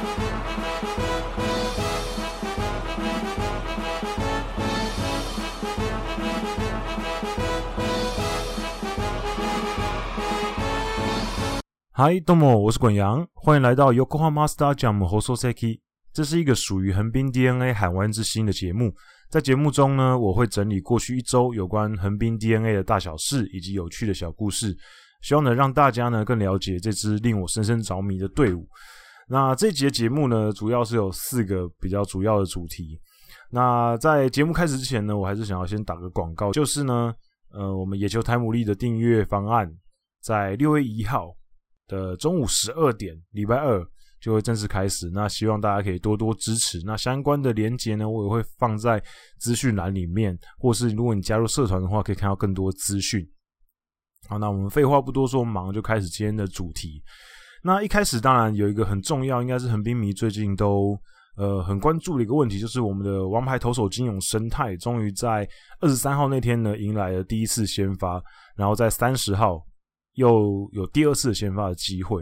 嗨，どうも，我是滚阳，欢迎来到 Yokohama Stadium 放送席。这是一个属于横滨 DeNA 海湾之星的节目。在节目中呢，我会整理过去一周有关横滨 DeNA 的大小事以及有趣的小故事，希望能让大家呢更了解这支令我深深着迷的队伍。 那这节节目呢，主要是有四个比较主要的主题。那在节目开始之前呢，我还是想要先打个广告，就是呢，呃，我们野球台牡蛎的订阅方案在六月一号。的中午十二点，礼拜二就会正式开始。那希望大家可以多多支持。那相关的连接呢，我也会放在资讯栏里面，或是如果你加入社团的话，可以看到更多资讯。好，那我们废话不多说，我们马上就开始今天的主题。那一开始当然有一个很重要，应该是横滨迷最近都呃很关注的一个问题，就是我们的王牌投手金永生态终于在二十三号那天呢迎来了第一次先发，然后在三十号。又有第二次先发的机会。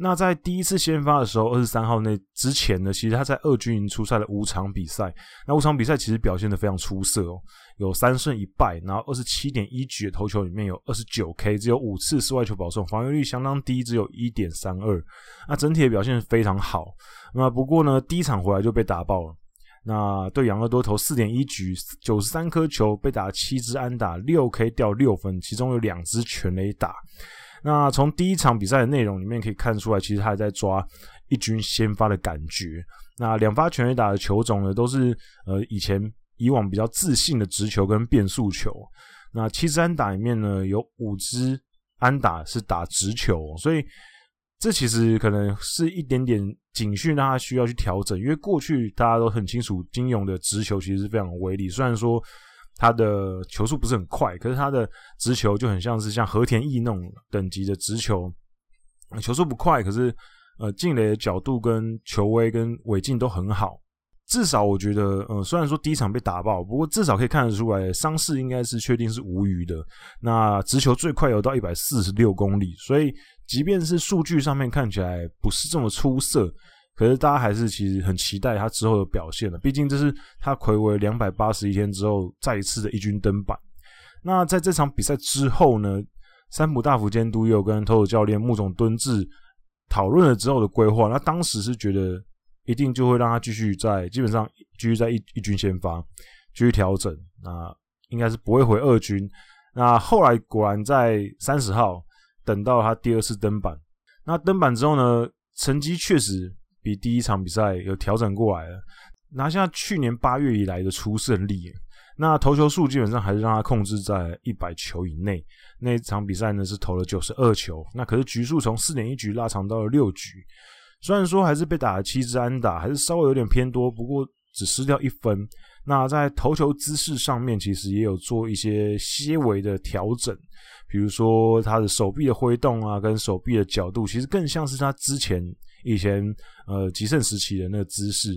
那在第一次先发的时候，二十三号那之前呢，其实他在二军营出赛了五场比赛。那五场比赛其实表现得非常出色哦，有三胜一败，然后二十七点一局的投球里面有二十九 K，只有五次失外球保送，防御率相当低，只有一点三二。那整体的表现非常好。那不过呢，第一场回来就被打爆了。那对杨乐多投四点一局，九十三颗球，被打七支安打，六 K 掉六分，其中有两支全垒打。那从第一场比赛的内容里面可以看出来，其实他还在抓一军先发的感觉。那两发全垒打的球种呢，都是呃以前以往比较自信的直球跟变速球。那七支安打里面呢，有五支安打是打直球，所以这其实可能是一点点警讯，让他需要去调整。因为过去大家都很清楚，金勇的直球其实是非常有威力，虽然说。他的球速不是很快，可是他的直球就很像是像和田毅那种等级的直球，球速不快，可是呃进垒的角度跟球威跟尾劲都很好。至少我觉得，呃虽然说第一场被打爆，不过至少可以看得出来伤势应该是确定是无虞的。那直球最快有到一百四十六公里，所以即便是数据上面看起来不是这么出色。可是大家还是其实很期待他之后的表现的，毕竟这是他睽违两百八十一天之后再一次的一军登板。那在这场比赛之后呢，三浦大辅监督又跟投手教练木总敦志讨论了之后的规划。那当时是觉得一定就会让他继续在基本上继续在一一军先发，继续调整。那应该是不会回二军。那后来果然在三十号等到他第二次登板。那登板之后呢，成绩确实。比第一场比赛有调整过来了，拿下去年八月以来的初胜利。那投球数基本上还是让他控制在一百球以内。那一场比赛呢是投了九十二球，那可是局数从四点一局拉长到了六局。虽然说还是被打了七支安打，还是稍微有点偏多，不过只失掉一分。那在投球姿势上面，其实也有做一些些微的调整，比如说他的手臂的挥动啊，跟手臂的角度，其实更像是他之前。以前呃极盛时期的那个姿势，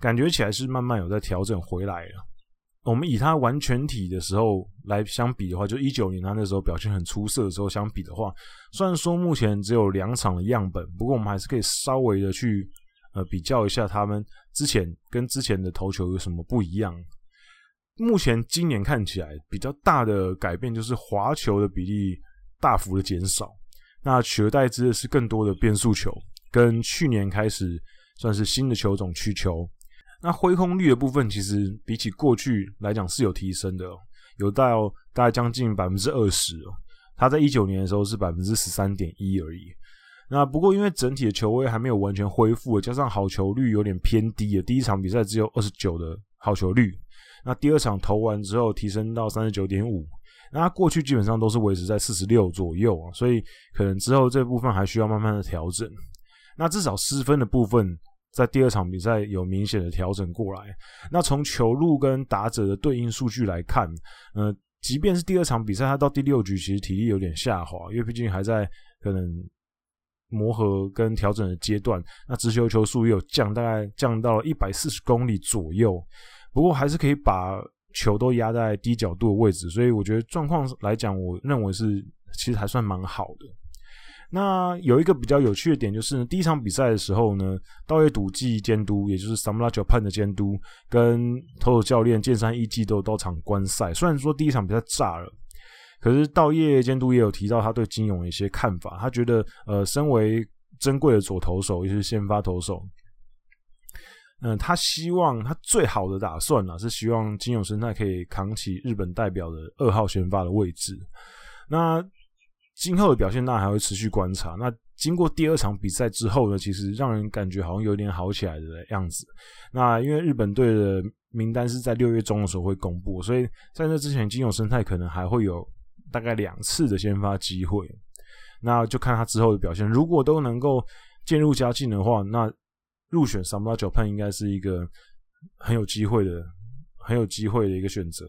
感觉起来是慢慢有在调整回来了。我们以他完全体的时候来相比的话，就一九年他那时候表现很出色的时候相比的话，虽然说目前只有两场的样本，不过我们还是可以稍微的去呃比较一下他们之前跟之前的投球有什么不一样。目前今年看起来比较大的改变就是滑球的比例大幅的减少，那取而代之的是更多的变速球。跟去年开始算是新的球种曲球，那挥空率的部分其实比起过去来讲是有提升的，有到大概将近百分之二十哦。他在一九年的时候是百分之十三点一而已。那不过因为整体的球威还没有完全恢复，加上好球率有点偏低了，第一场比赛只有二十九的好球率，那第二场投完之后提升到三十九点五，那过去基本上都是维持在四十六左右啊，所以可能之后这部分还需要慢慢的调整。那至少失分的部分，在第二场比赛有明显的调整过来。那从球路跟打者的对应数据来看，呃，即便是第二场比赛，他到第六局其实体力有点下滑，因为毕竟还在可能磨合跟调整的阶段。那直球球速也有降，大概降到了一百四十公里左右。不过还是可以把球都压在低角度的位置，所以我觉得状况来讲，我认为是其实还算蛮好的。那有一个比较有趣的点就是，第一场比赛的时候呢，稻叶笃纪监督，也就是 Samra Japan 的监督，跟投手教练剑山义纪都有到场观赛。虽然说第一场比赛炸了，可是稻叶监督也有提到他对金勇的一些看法。他觉得，呃，身为珍贵的左投手，也是先发投手，嗯、他希望他最好的打算呢，是希望金勇生态可以扛起日本代表的二号先发的位置。那今后的表现当然还会持续观察。那经过第二场比赛之后呢，其实让人感觉好像有点好起来的样子。那因为日本队的名单是在六月中的时候会公布，所以在那之前，金永生态可能还会有大概两次的先发机会。那就看他之后的表现，如果都能够渐入佳境的话，那入选侍 Japan 应该是一个很有机会的、很有机会的一个选择。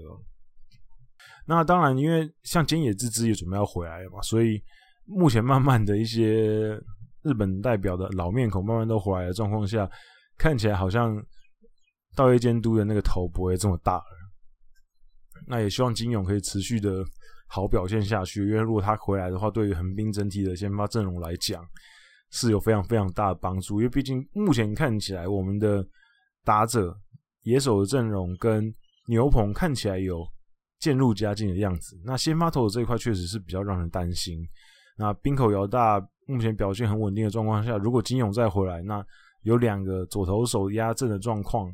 那当然，因为像菅野智之也准备要回来了嘛，所以目前慢慢的一些日本代表的老面孔慢慢都回来的状况下，看起来好像稻叶监督的那个头不会这么大了。那也希望金勇可以持续的好表现下去，因为如果他回来的话，对于横滨整体的先发阵容来讲是有非常非常大的帮助。因为毕竟目前看起来，我们的打者野手的阵容跟牛棚看起来有。渐入佳境的样子。那先发投手这一块确实是比较让人担心。那滨口遥大目前表现很稳定的状况下，如果金勇再回来，那有两个左投手压阵的状况，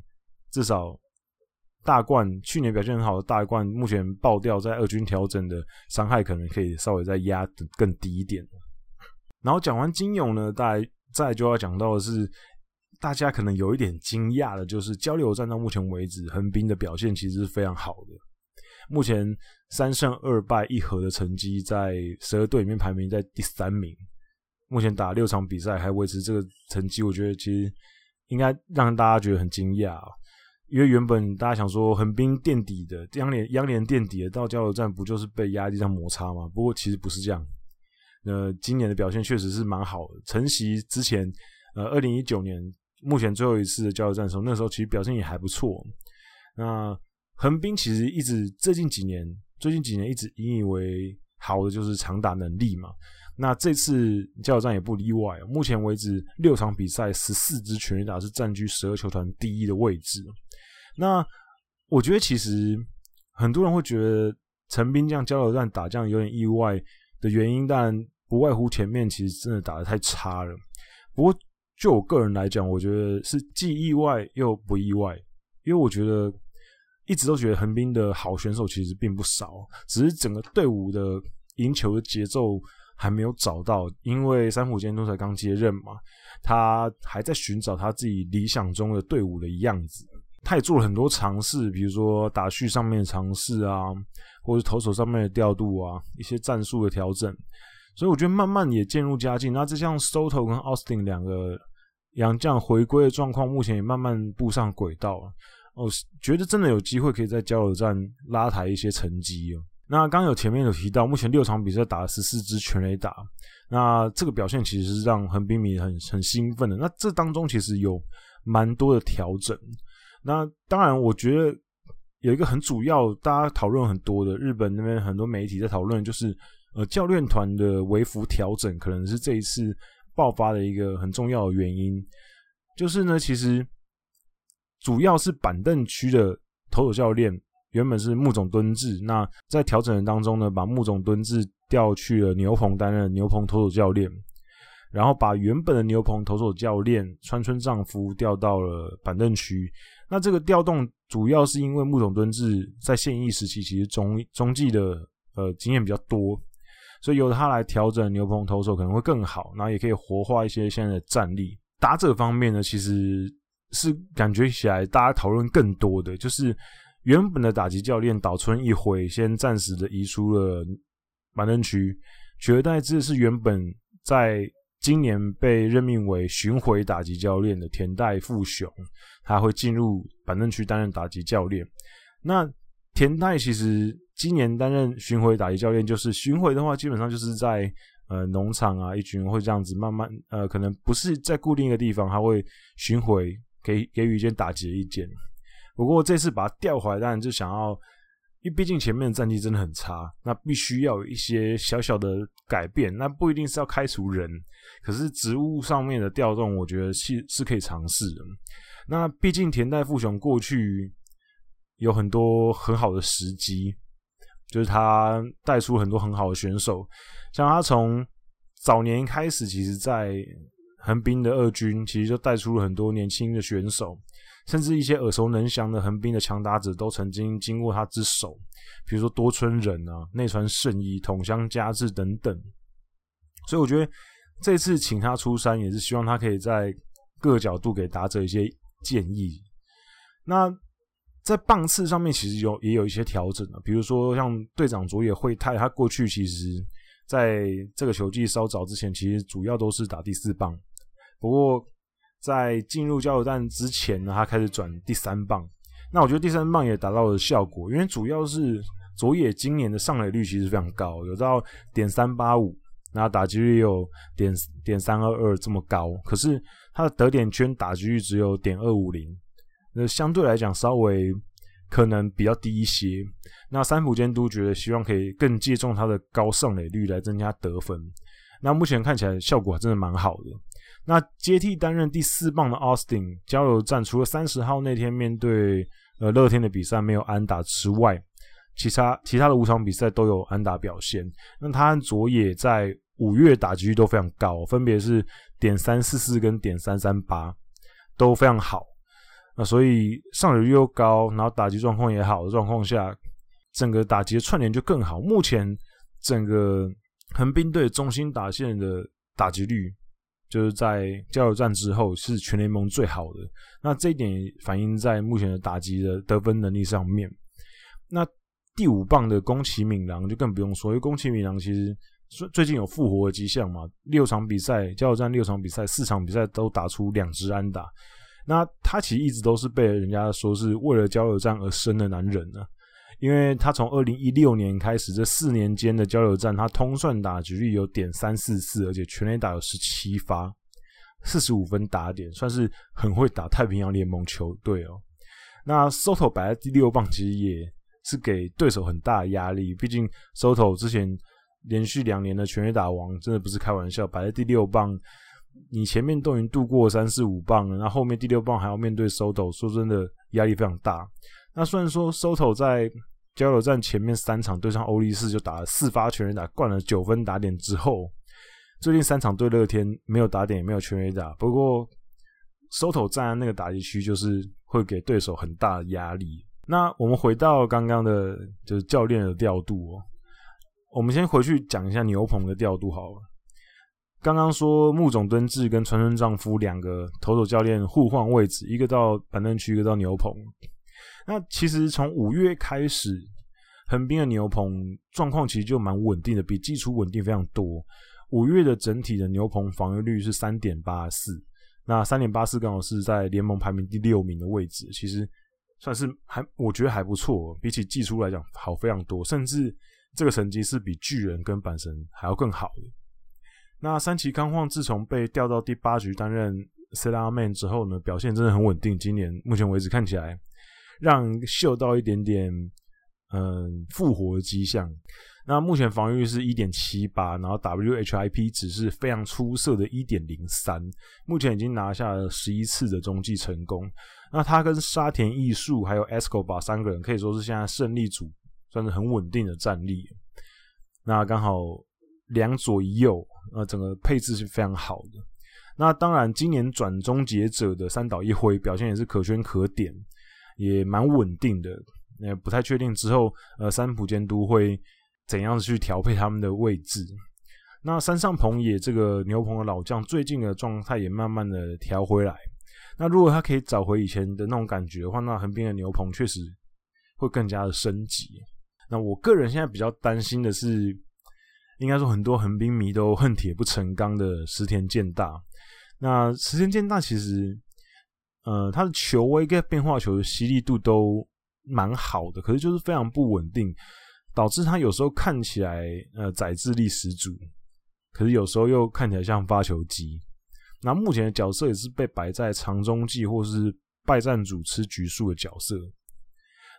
至少大冠去年表现很好的大冠，目前爆掉在二军调整的伤害，可能可以稍微再压更低一点。然后讲完金勇呢，大家再就要讲到的是，大家可能有一点惊讶的，就是交流战到目前为止，横滨的表现其实是非常好的。目前三胜二败一和的成绩，在十二队里面排名在第三名。目前打六场比赛还维持这个成绩，我觉得其实应该让大家觉得很惊讶，因为原本大家想说横滨垫底的，央联央联垫底的，到交流战不就是被压力上摩擦吗？不过其实不是这样。那今年的表现确实是蛮好的。承袭之前，呃，二零一九年目前最后一次的交流战的时候，那时候其实表现也还不错。那横滨其实一直最近几年，最近几年一直引以为豪的就是长打能力嘛。那这次交流战也不例外。目前为止六场比赛十四支全垒打是占据十二球团第一的位置。那我觉得其实很多人会觉得陈斌这样交流战打这样有点意外的原因，但不外乎前面其实真的打得太差了。不过就我个人来讲，我觉得是既意外又不意外，因为我觉得。一直都觉得横滨的好选手其实并不少，只是整个队伍的赢球的节奏还没有找到。因为三浦监督才刚接任嘛，他还在寻找他自己理想中的队伍的样子。他也做了很多尝试，比如说打序上面的尝试啊，或者投手上面的调度啊，一些战术的调整。所以我觉得慢慢也渐入佳境。那这像 Soto 跟 Austin 两个洋将回归的状况，目前也慢慢步上轨道了。哦、觉得真的有机会可以在交流站拉抬一些成绩哦。那刚有前面有提到，目前六场比赛打了十四支全垒打，那这个表现其实是让横滨迷很很兴奋的。那这当中其实有蛮多的调整。那当然，我觉得有一个很主要，大家讨论很多的，日本那边很多媒体在讨论，就是呃教练团的微幅调整，可能是这一次爆发的一个很重要的原因。就是呢，其实。主要是板凳区的投手教练原本是木总敦志，那在调整的当中呢，把木总敦志调去了牛棚担任牛棚投手教练，然后把原本的牛棚投手教练川村丈夫调到了板凳区。那这个调动主要是因为木总敦志在现役时期其实中中继的呃经验比较多，所以由他来调整牛棚投手可能会更好，然后也可以活化一些现在的战力。打者方面呢，其实。是感觉起来，大家讨论更多的就是原本的打击教练岛村一辉先暂时的移出了板凳区，取而代之的是原本在今年被任命为巡回打击教练的田代富雄，他会进入板凳区担任打击教练。那田代其实今年担任巡回打击教练，就是巡回的话，基本上就是在呃农场啊一群人会这样子慢慢呃，可能不是在固定一个地方，他会巡回。给给予一些打击的意见，不过这次把他调回来，当然就想要因为毕竟前面的战绩真的很差，那必须要有一些小小的改变。那不一定是要开除人，可是职务上面的调动，我觉得是是可以尝试的。那毕竟田代富雄过去有很多很好的时机，就是他带出很多很好的选手，像他从早年开始，其实在横滨的二军，其实就带出了很多年轻的选手。甚至一些耳熟能详的横滨的强打者都曾经经过他之手，比如说多村忍啊、内川圣一、筒乡佳志等等。所以我觉得这次请他出山，也是希望他可以在各个角度给打者一些建议。那在棒次上面，其实有也有一些调整啊，比如说像队长佐野惠太，他过去其实在这个球季稍早之前，其实主要都是打第四棒，不过。在进入加油站之前呢，他开始转第三棒。那我觉得第三棒也达到了效果，因为主要是佐野今年的上垒率其实非常高，有到点三八五，那打击率有点点三二二这么高。可是他的得点圈打击率只有点二五零，那相对来讲稍微可能比较低一些。那三浦监督觉得希望可以更借重他的高上垒率来增加得分。那目前看起来效果真的蛮好的。那接替担任第四棒的 Austin 交流战，除了三十号那天面对呃乐天的比赛没有安打之外，其他其他的五场比赛都有安打表现。那他和佐野在五月打击率都非常高，分别是点三四四跟点三三八，都非常好。那所以上垒率又高，然后打击状况也好的状况下，整个打击的串联就更好。目前整个横滨队中心打线的打击率。就是在加油站之后是全联盟最好的，那这一点反映在目前的打击的得分能力上面。那第五棒的宫崎敏郎就更不用说，因为宫崎敏郎其实最最近有复活的迹象嘛，六场比赛加油站六场比赛四场比赛都打出两支安打，那他其实一直都是被人家说是为了加油站而生的男人呢。因为他从二零一六年开始，这四年间的交流战，他通算打局率有点三四四，而且全垒打有十七发，四十五分打点，算是很会打太平洋联盟球队哦。那 Soto 摆在第六棒，其实也是给对手很大的压力。毕竟 Soto 之前连续两年的全垒打王，真的不是开玩笑。摆在第六棒，你前面都已经度过三四五棒了，那后面第六棒还要面对 Soto，说真的压力非常大。那虽然说 Soto 在交流站前面三场对上欧力士就打了四发全垒打，灌了九分打点之后，最近三场对乐天没有打点也没有全垒打。不过 Soto 站在那个打击区，就是会给对手很大的压力。那我们回到刚刚的，就是教练的调度哦。我们先回去讲一下牛棚的调度好了。刚刚说木冢敦志跟川村丈夫两个投手教练互换位置，一个到板凳区，一个到牛棚。那其实从五月开始，横滨的牛棚状况其实就蛮稳定的，比季初稳定非常多。五月的整体的牛棚防御率是三点八四，那三点八四刚好是在联盟排名第六名的位置，其实算是还我觉得还不错，比起季初来讲好非常多，甚至这个成绩是比巨人跟阪神还要更好的。那三崎康晃自从被调到第八局担任 setup man 之后呢，表现真的很稳定，今年目前为止看起来。让嗅到一点点嗯复活的迹象。那目前防御是一点七八，然后 WHIP 只是非常出色的一点零三。目前已经拿下了十一次的中继成功。那他跟沙田艺术还有 Escobar 三个人可以说是现在胜利组，算是很稳定的战力。那刚好两左一右，呃，整个配置是非常好的。那当然，今年转终结者的三岛一辉表现也是可圈可点。也蛮稳定的，也不太确定之后，呃，三浦监督会怎样去调配他们的位置。那山上朋也这个牛棚的老将，最近的状态也慢慢的调回来。那如果他可以找回以前的那种感觉的话，那横滨的牛棚确实会更加的升级。那我个人现在比较担心的是，应该说很多横滨迷都恨铁不成钢的石田健大。那石田健大其实。呃，他的球威跟变化球的犀利度都蛮好的，可是就是非常不稳定，导致他有时候看起来呃宰制力十足，可是有时候又看起来像发球机。那目前的角色也是被摆在长中继或是败战主吃局数的角色。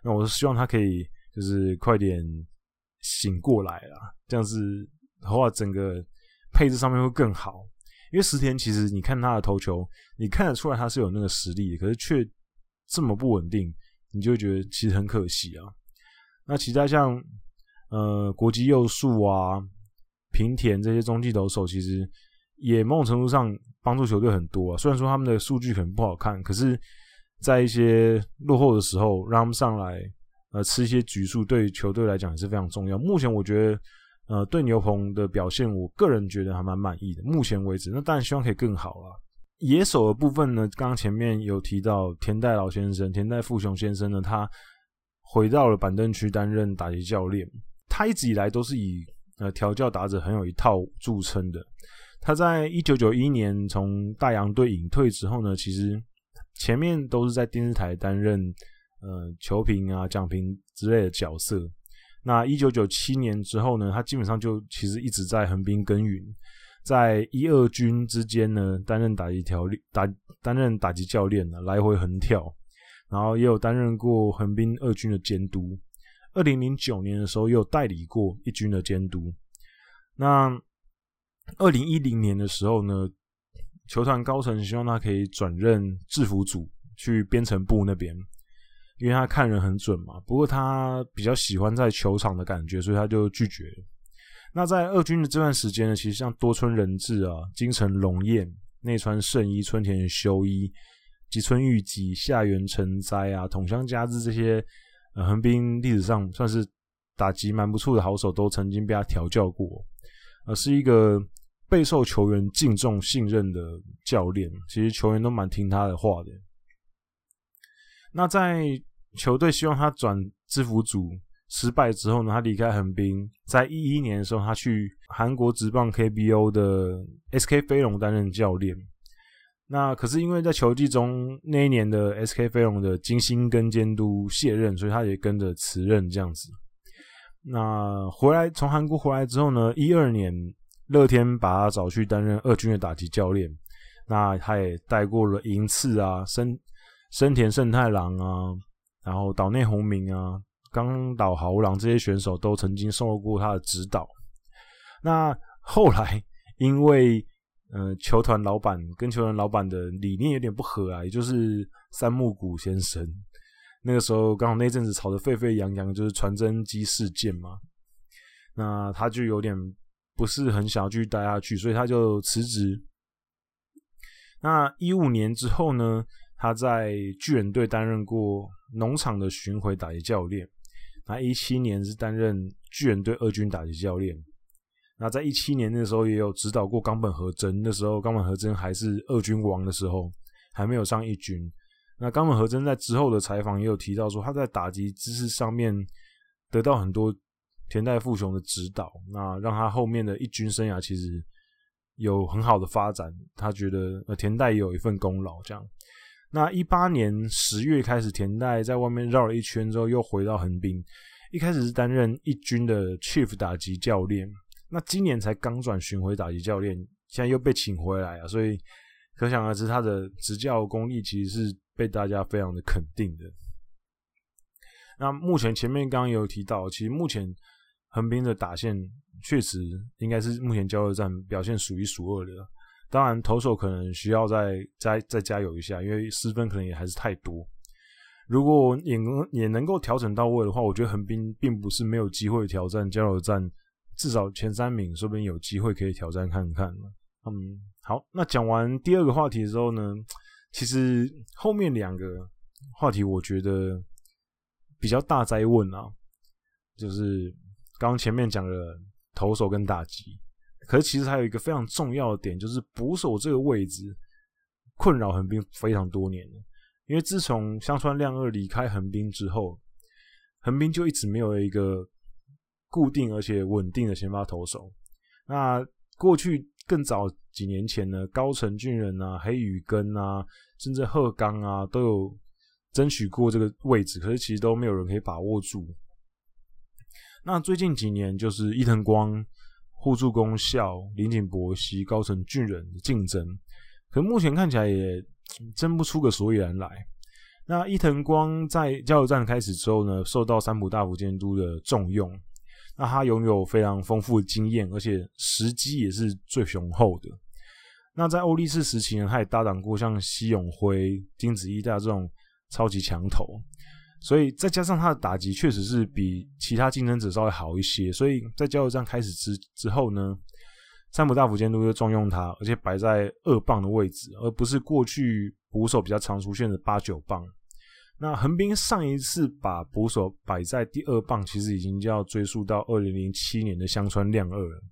那我是希望他可以就是快点醒过来啦，这样子的话，整个配置上面会更好。因为石田其实你看他的投球，你看得出来他是有那个实力，可是却这么不稳定，你就觉得其实很可惜啊。那其他像呃国际佑树啊、平田这些中继投手，其实也某种程度上帮助球队很多啊。虽然说他们的数据可能不好看，可是，在一些落后的时候，让他们上来呃吃一些局数，对球队来讲也是非常重要。目前我觉得呃对牛棚的表现，我个人觉得还蛮满意的。目前为止，那当然希望可以更好啦。野手的部分呢，刚刚前面有提到田代老先生、田代富雄先生呢，他。回到了板凳区担任打击教练，他一直以来都是以呃调教打者很有一套著称的。他在一九九一年从大洋队隐退之后呢，其实前面都是在电视台担任呃球评啊、讲评之类的角色。那一九九七年之后呢，他基本上就其实一直在横滨耕耘，在一二军之间呢担任打击调练打担任打击教练呢，来回横跳。然后也有担任过横滨二军的监督，二零零九年的时候也有代理过一军的监督。那二零一零年的时候呢，球团高层希望他可以转任制服组去编程部那边，因为他看人很准嘛。不过他比较喜欢在球场的感觉，所以他就拒绝。那在二军的这段时间呢，其实像多村仁志啊、金城龙彦、内川圣一、春田修一。吉村裕吉、下原成哉啊，筒乡佳志这些，呃，横滨历史上算是打击蛮不错的好手，都曾经被他调教过，而、是一个备受球员敬重信任的教练。其实球员都蛮听他的话的。那在球队希望他转制服组失败之后呢，他离开横滨，在一一年的时候，他去韩国职棒 KBO 的 SK 飞龙担任教练。那可是因为在球季中那一年的 SK 飞龙的金星跟监督卸任，所以他也跟着辞任这样子。那回来从韩国回来之后呢，一二年乐天把他找去担任二军的打击教练。那他也带过了银次啊、生生田胜太郎啊，然后岛内宏明啊、冈岛豪郎这些选手都曾经受过他的指导。那后来因为呃，球团老板跟球团老板的理念有点不合啊，也就是三木谷先生。那个时候刚好那阵子吵得沸沸扬扬，就是传真机事件嘛。那他就有点不是很想要继续待下去，所以他就辞职。那一五年之后呢，他在巨人队担任过农场的巡回打击教练。那一七年是担任巨人队二军打击教练。那在一七年那时候也有指导过冈本和真，那时候冈本和真还是二军王的时候，还没有上一军。那冈本和真在之后的采访也有提到说，他在打击姿势上面得到很多田代富雄的指导，那让他后面的一军生涯其实有很好的发展。他觉得呃田代也有一份功劳这样。那一八年十月开始，田代在外面绕了一圈之后，又回到横滨，一开始是担任一军的 Chief 打击教练。那今年才刚转巡回打击教练，现在又被请回来啊，所以可想而知他的执教功力其实是被大家非常的肯定的。那目前前面刚刚有提到，其实目前横滨的打线确实应该是目前交流战表现数一数二的，当然投手可能需要再再再加油一下，因为失分可能也还是太多。如果也能也能够调整到位的话，我觉得横滨并不是没有机会挑战交流战。至少前三名，说不定有机会可以挑战看看。嗯，好，那讲完第二个话题之后呢，其实后面两个话题我觉得比较大哉问啊，就是刚前面讲的投手跟打击，可是其实还有一个非常重要的点，就是捕手这个位置困扰横滨非常多年了，因为自从香川亮二离开横滨之后，横滨就一直没有一个。固定而且稳定的先发投手。那过去更早几年前呢，高城俊人啊、黑羽根啊，甚至鹤冈啊，都有争取过这个位置，可是其实都没有人可以把握住。那最近几年就是伊藤光、互助功效、林井博希、高城俊人的竞争，可目前看起来也争不出个所以然来。那伊藤光在加油站开始之后呢，受到三浦大辅监督的重用。那他拥有非常丰富的经验，而且时机也是最雄厚的。那在欧力士时期呢，他也搭档过像西永辉、金子一大这种超级强投，所以再加上他的打击确实是比其他竞争者稍微好一些。所以在加油站开始之之后呢，三浦大辅监督就重用他，而且摆在二棒的位置，而不是过去捕手比较常出现的八九棒。那横滨上一次把捕手摆在第二棒，其实已经就要追溯到二零零七年的香川亮二了。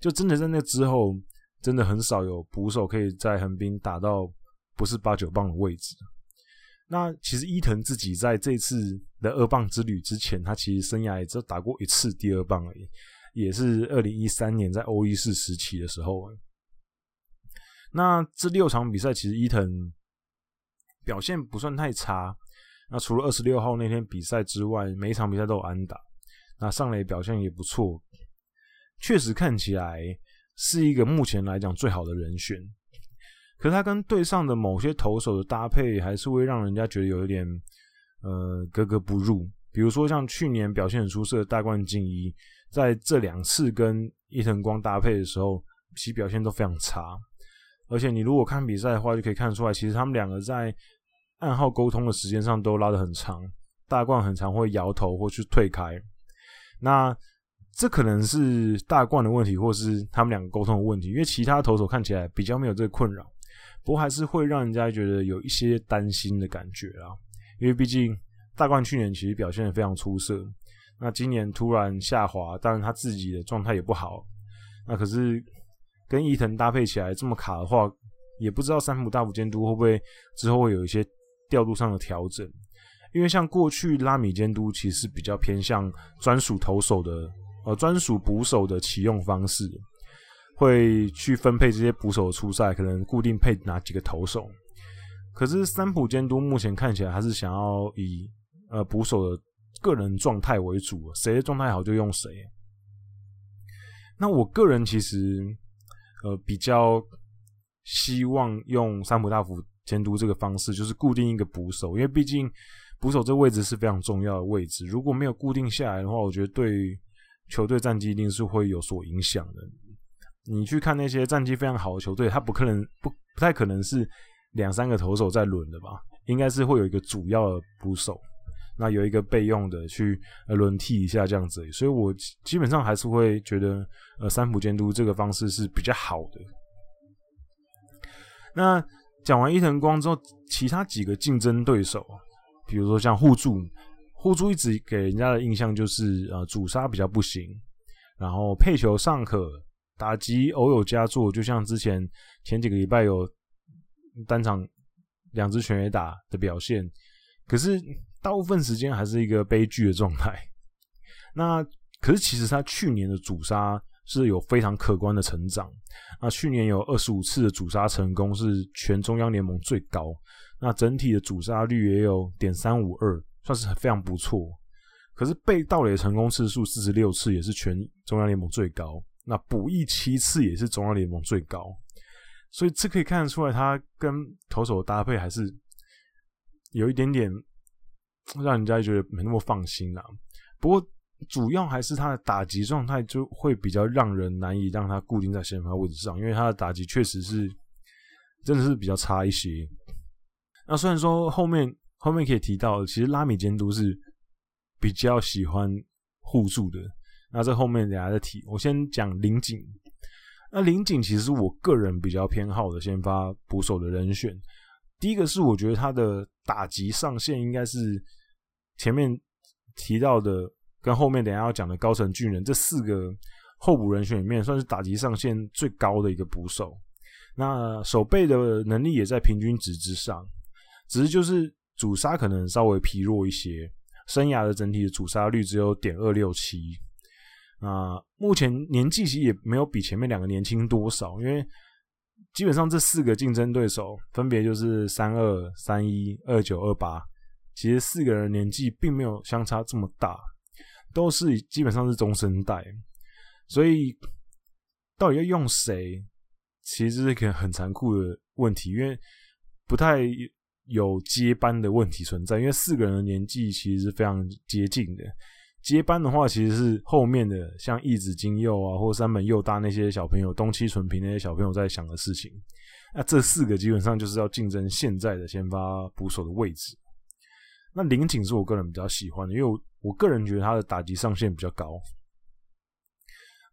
就真的在那之后，真的很少有捕手可以在横滨打到不是八九棒的位置。那其实伊藤自己在这次的二棒之旅之前，他其实生涯也只打过一次第二棒而已，也是二零一三年在欧一四时期的时候。那这六场比赛，其实伊藤。表现不算太差，那除了二十六号那天比赛之外，每一场比赛都有安打。那上垒表现也不错，确实看起来是一个目前来讲最好的人选。可是他跟队上的某些投手的搭配，还是会让人家觉得有一点呃格格不入。比如说像去年表现很出色的大冠靖一，在这两次跟伊藤光搭配的时候，其表现都非常差。而且你如果看比赛的话，就可以看出来，其实他们两个在暗号沟通的时间上都拉得很长，大冠很常会摇头或去退开。那这可能是大冠的问题，或是他们两个沟通的问题，因为其他投手看起来比较没有这个困扰，不过还是会让人家觉得有一些担心的感觉啊。因为毕竟大冠去年其实表现得非常出色，那今年突然下滑，当然他自己的状态也不好。那可是跟伊藤搭配起来这么卡的话，也不知道三浦大辅监督会不会之后会有一些。调度上的调整，因为像过去拉米监督其实比较偏向专属投手的，呃，专属捕手的启用方式，会去分配这些捕手出赛，可能固定配哪几个投手。可是三浦监督目前看起来还是想要以呃捕手的个人状态为主，谁的状态好就用谁。那我个人其实呃比较希望用三浦大辅。监督这个方式就是固定一个捕手，因为毕竟捕手这位置是非常重要的位置。如果没有固定下来的话，我觉得对球队战绩一定是会有所影响的。你去看那些战绩非常好的球队，他不可能不不太可能是两三个投手在轮的吧？应该是会有一个主要的捕手，那有一个备用的去轮替一下这样子。所以我基本上还是会觉得呃三浦监督这个方式是比较好的。那。讲完伊藤光之后，其他几个竞争对手，比如说像互助，互助一直给人家的印象就是呃主杀比较不行，然后配球尚可，打击偶有佳作，就像之前前几个礼拜有单场两支全垒打的表现，可是大部分时间还是一个悲剧的状态。那可是其实他去年的阻杀。是有非常可观的成长。那去年有二十五次的阻杀成功，是全中央联盟最高。那整体的阻杀率也有点三五二，算是非常不错。可是被盗垒成功次数四十六次，也是全中央联盟最高。那补益七次也是中央联盟最高。所以这可以看得出来，他跟投手的搭配还是有一点点让人家觉得没那么放心啦。不过。主要还是他的打击状态就会比较让人难以让他固定在先发位置上，因为他的打击确实是真的是比较差一些。那虽然说后面后面可以提到，其实拉米监督是比较喜欢互助的。那这后面等下再提。我先讲林井。那林井其实是我个人比较偏好的先发捕手的人选。第一个是我觉得他的打击上限应该是前面提到的。跟后面等下要讲的高层巨人这四个候补人选里面，算是打击上限最高的一个捕手。那守备的能力也在平均值之上，只是就是主杀可能稍微疲弱一些。生涯的整体的主杀率只有点二六七。啊，目前年纪其实也没有比前面两个年轻多少，因为基本上这四个竞争对手分别就是三二、三一、二九、二八，其实四个人年纪并没有相差这么大。都是基本上是中生代，所以到底要用谁，其实是一个很残酷的问题，因为不太有接班的问题存在，因为四个人的年纪其实是非常接近的。接班的话，其实是后面的像一子金佑啊，或山本佑大那些小朋友，东七纯平那些小朋友在想的事情。那这四个基本上就是要竞争现在的先发捕手的位置。那林井是我个人比较喜欢的，因为我我个人觉得他的打击上限比较高。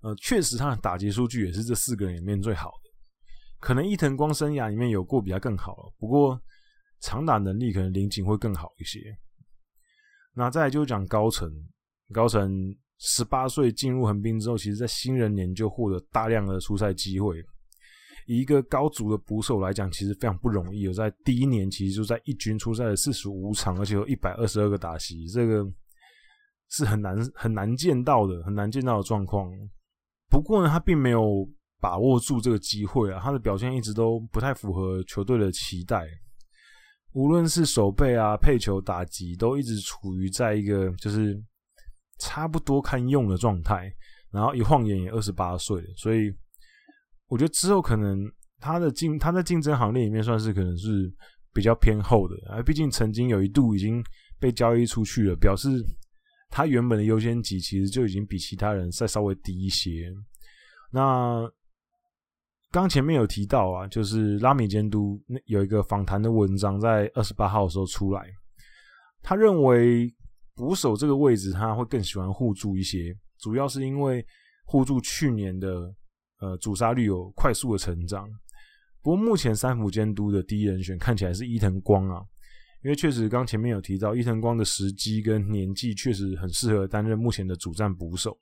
呃，确实他的打击数据也是这四个人里面最好的。可能伊藤光生涯里面有过比他更好了，不过长打能力可能林井会更好一些。那再来就讲高层，高层十八岁进入横滨之后，其实在新人年就获得大量的出赛机会。以一个高足的捕手来讲，其实非常不容易。有在第一年，其实就在一军出赛了四十五场，而且有一百二十二个打席，这个是很难很难见到的，很难见到的状况。不过呢，他并没有把握住这个机会啊，他的表现一直都不太符合球队的期待。无论是守备啊、配球、打击，都一直处于在一个就是差不多堪用的状态。然后一晃眼也二十八岁了，所以。我觉得之后可能他的竞他在竞争行列里面算是可能是比较偏后的，啊，毕竟曾经有一度已经被交易出去了，表示他原本的优先级其实就已经比其他人再稍微低一些。那刚前面有提到啊，就是拉米监督那有一个访谈的文章在二十八号的时候出来，他认为捕手这个位置他会更喜欢互助一些，主要是因为互助去年的。呃，主杀率有快速的成长，不过目前三浦监督的第一人选看起来是伊藤光啊，因为确实刚前面有提到伊藤光的时机跟年纪确实很适合担任目前的主战捕手。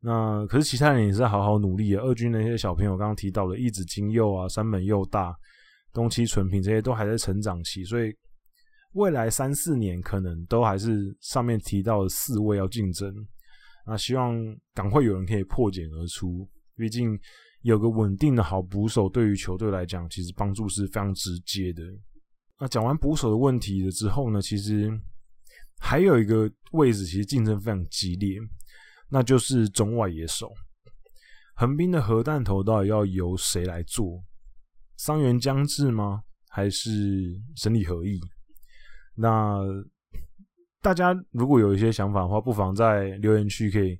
那可是其他人也是好好努力啊，二军那些小朋友刚刚提到的一子金佑啊、山本佑大、东七纯平这些都还在成长期，所以未来三四年可能都还是上面提到的四位要竞争。那希望赶快有人可以破茧而出。毕竟有个稳定的好捕手，对于球队来讲，其实帮助是非常直接的。那讲完捕手的问题了之后呢，其实还有一个位置，其实竞争非常激烈，那就是中外野手。横滨的核弹头到底要由谁来做？桑原将至吗？还是神里合一？那大家如果有一些想法的话，不妨在留言区可以。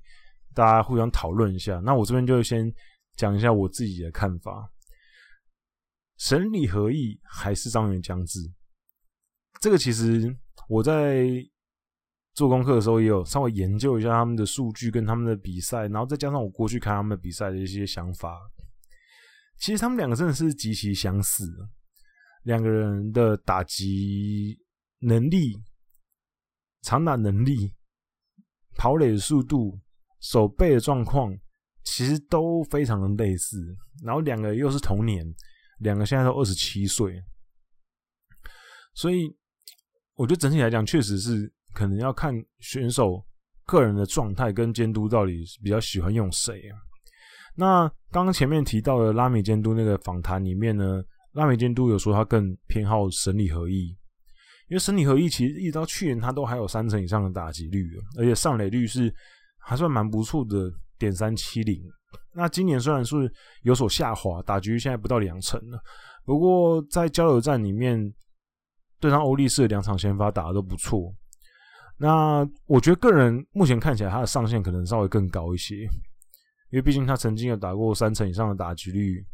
大家互相讨论一下，那我这边就先讲一下我自己的看法。神里合一还是张元将至？这个其实我在做功课的时候也有稍微研究一下他们的数据跟他们的比赛，然后再加上我过去看他们的比赛的一些想法。其实他们两个真的是极其相似，两个人的打击能力、长打能力、跑垒的速度。守备的状况其实都非常的类似，然后两个又是同年，两个现在都二十七岁，所以我觉得整体来讲，确实是可能要看选手个人的状态跟监督到底比较喜欢用谁啊。那刚刚前面提到的拉米监督那个访谈里面呢，拉米监督有说他更偏好神理合一，因为神里合一其实一直到去年他都还有三成以上的打击率，而且上垒率是。还算蛮不错的，点三七零。那今年虽然是有所下滑，打击率现在不到两成了。不过在交流战里面，对上欧力士两场先发打的都不错。那我觉得个人目前看起来他的上限可能稍微更高一些，因为毕竟他曾经有打过三成以上的打击率，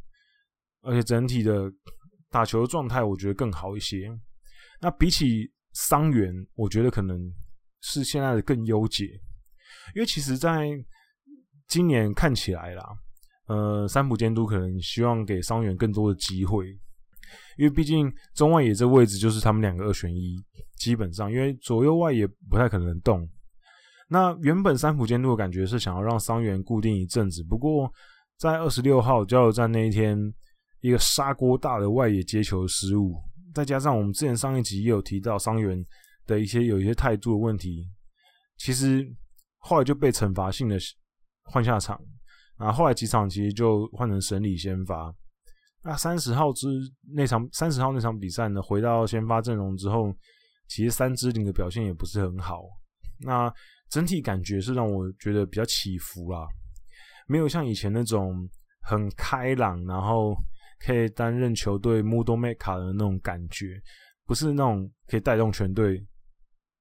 而且整体的打球的状态我觉得更好一些。那比起桑原，我觉得可能是现在的更优解。因为其实，在今年看起来啦，呃，三浦监督可能希望给桑原更多的机会，因为毕竟中外野这位置就是他们两个二选一，基本上因为左右外野不太可能动。那原本三浦监督的感觉是想要让桑原固定一阵子，不过在二十六号加油站那一天，一个砂锅大的外野接球失误，再加上我们之前上一集也有提到伤员的一些有一些态度的问题，其实。后来就被惩罚性的换下场，然后来几场其实就换成神里先发。那三十号之那场三十号那场比赛呢，回到先发阵容之后，其实三支领的表现也不是很好。那整体感觉是让我觉得比较起伏啦，没有像以前那种很开朗，然后可以担任球队 mood maker 的那种感觉，不是那种可以带动全队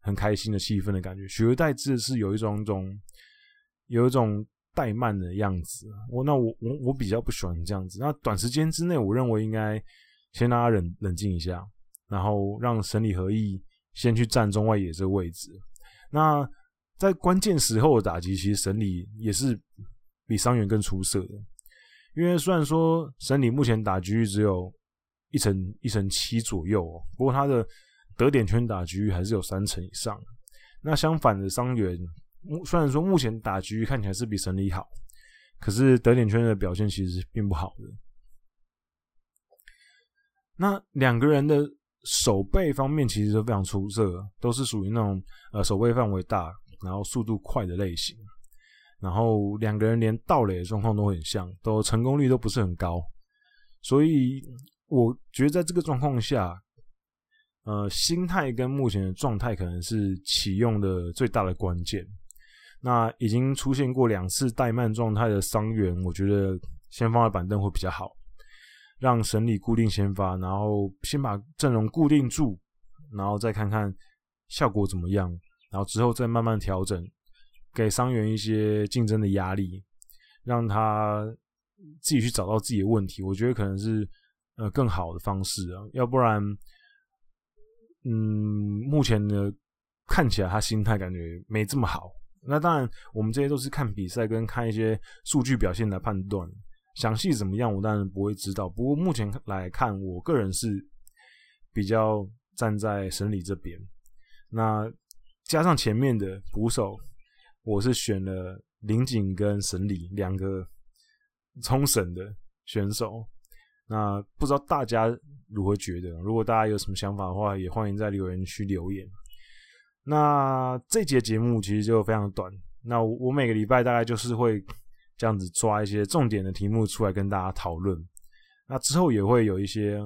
很开心的气氛的感觉，取而代之的是有一种种有一种怠慢的样子。我那我我我比较不喜欢这样子。那短时间之内，我认为应该先让他冷冷静一下，然后让神里合一先去占中外野这个位置。那在关键时候的打击，其实神里也是比伤员更出色的。因为虽然说神里目前打击率只有一成一成七左右哦，不过他的得点圈打击率还是有三成以上。那相反的伤员，虽然说目前打击率看起来是比神里好，可是得点圈的表现其实并不好的。那两个人的守备方面其实都非常出色，都是属于那种呃守备范围大，然后速度快的类型。然后两个人连盗垒的状况都很像，都成功率都不是很高，所以我觉得在这个状况下，呃，心态跟目前的状态可能是启用的最大的关键。那已经出现过两次怠慢状态的伤员，我觉得先放在板凳会比较好，让神里固定先发，然后先把阵容固定住，然后再看看效果怎么样，然后之后再慢慢调整。给伤员一些竞争的压力，让他自己去找到自己的问题，我觉得可能是呃更好的方式啊。要不然，嗯，目前呢看起来他心态感觉没这么好。那当然，我们这些都是看比赛跟看一些数据表现来判断，详细怎么样我当然不会知道。不过目前来看，我个人是比较站在神里这边。那加上前面的鼓手。我是选了林井跟神里两个冲绳的选手，那不知道大家如何觉得？如果大家有什么想法的话，也欢迎在留言区留言。那这节节目其实就非常短，那我每个礼拜大概就是会这样子抓一些重点的题目出来跟大家讨论。那之后也会有一些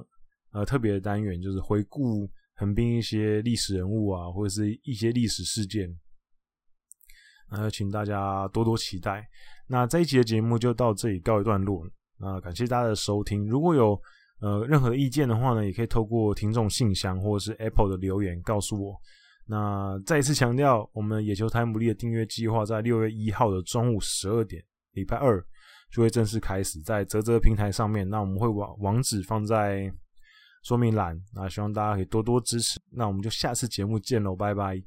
呃特别的单元，就是回顾横滨一些历史人物啊，或者是一些历史事件。那请大家多多期待。那这一集的节目就到这里告一段落。那感谢大家的收听。如果有呃任何意见的话呢，也可以透过听众信箱或者是 Apple 的留言告诉我。那再一次强调，我们野球台姆利的订阅计划在六月一号的中午十二点，礼拜二就会正式开始在泽泽平台上面。那我们会网网址放在说明栏。那希望大家可以多多支持。那我们就下次节目见喽，拜拜。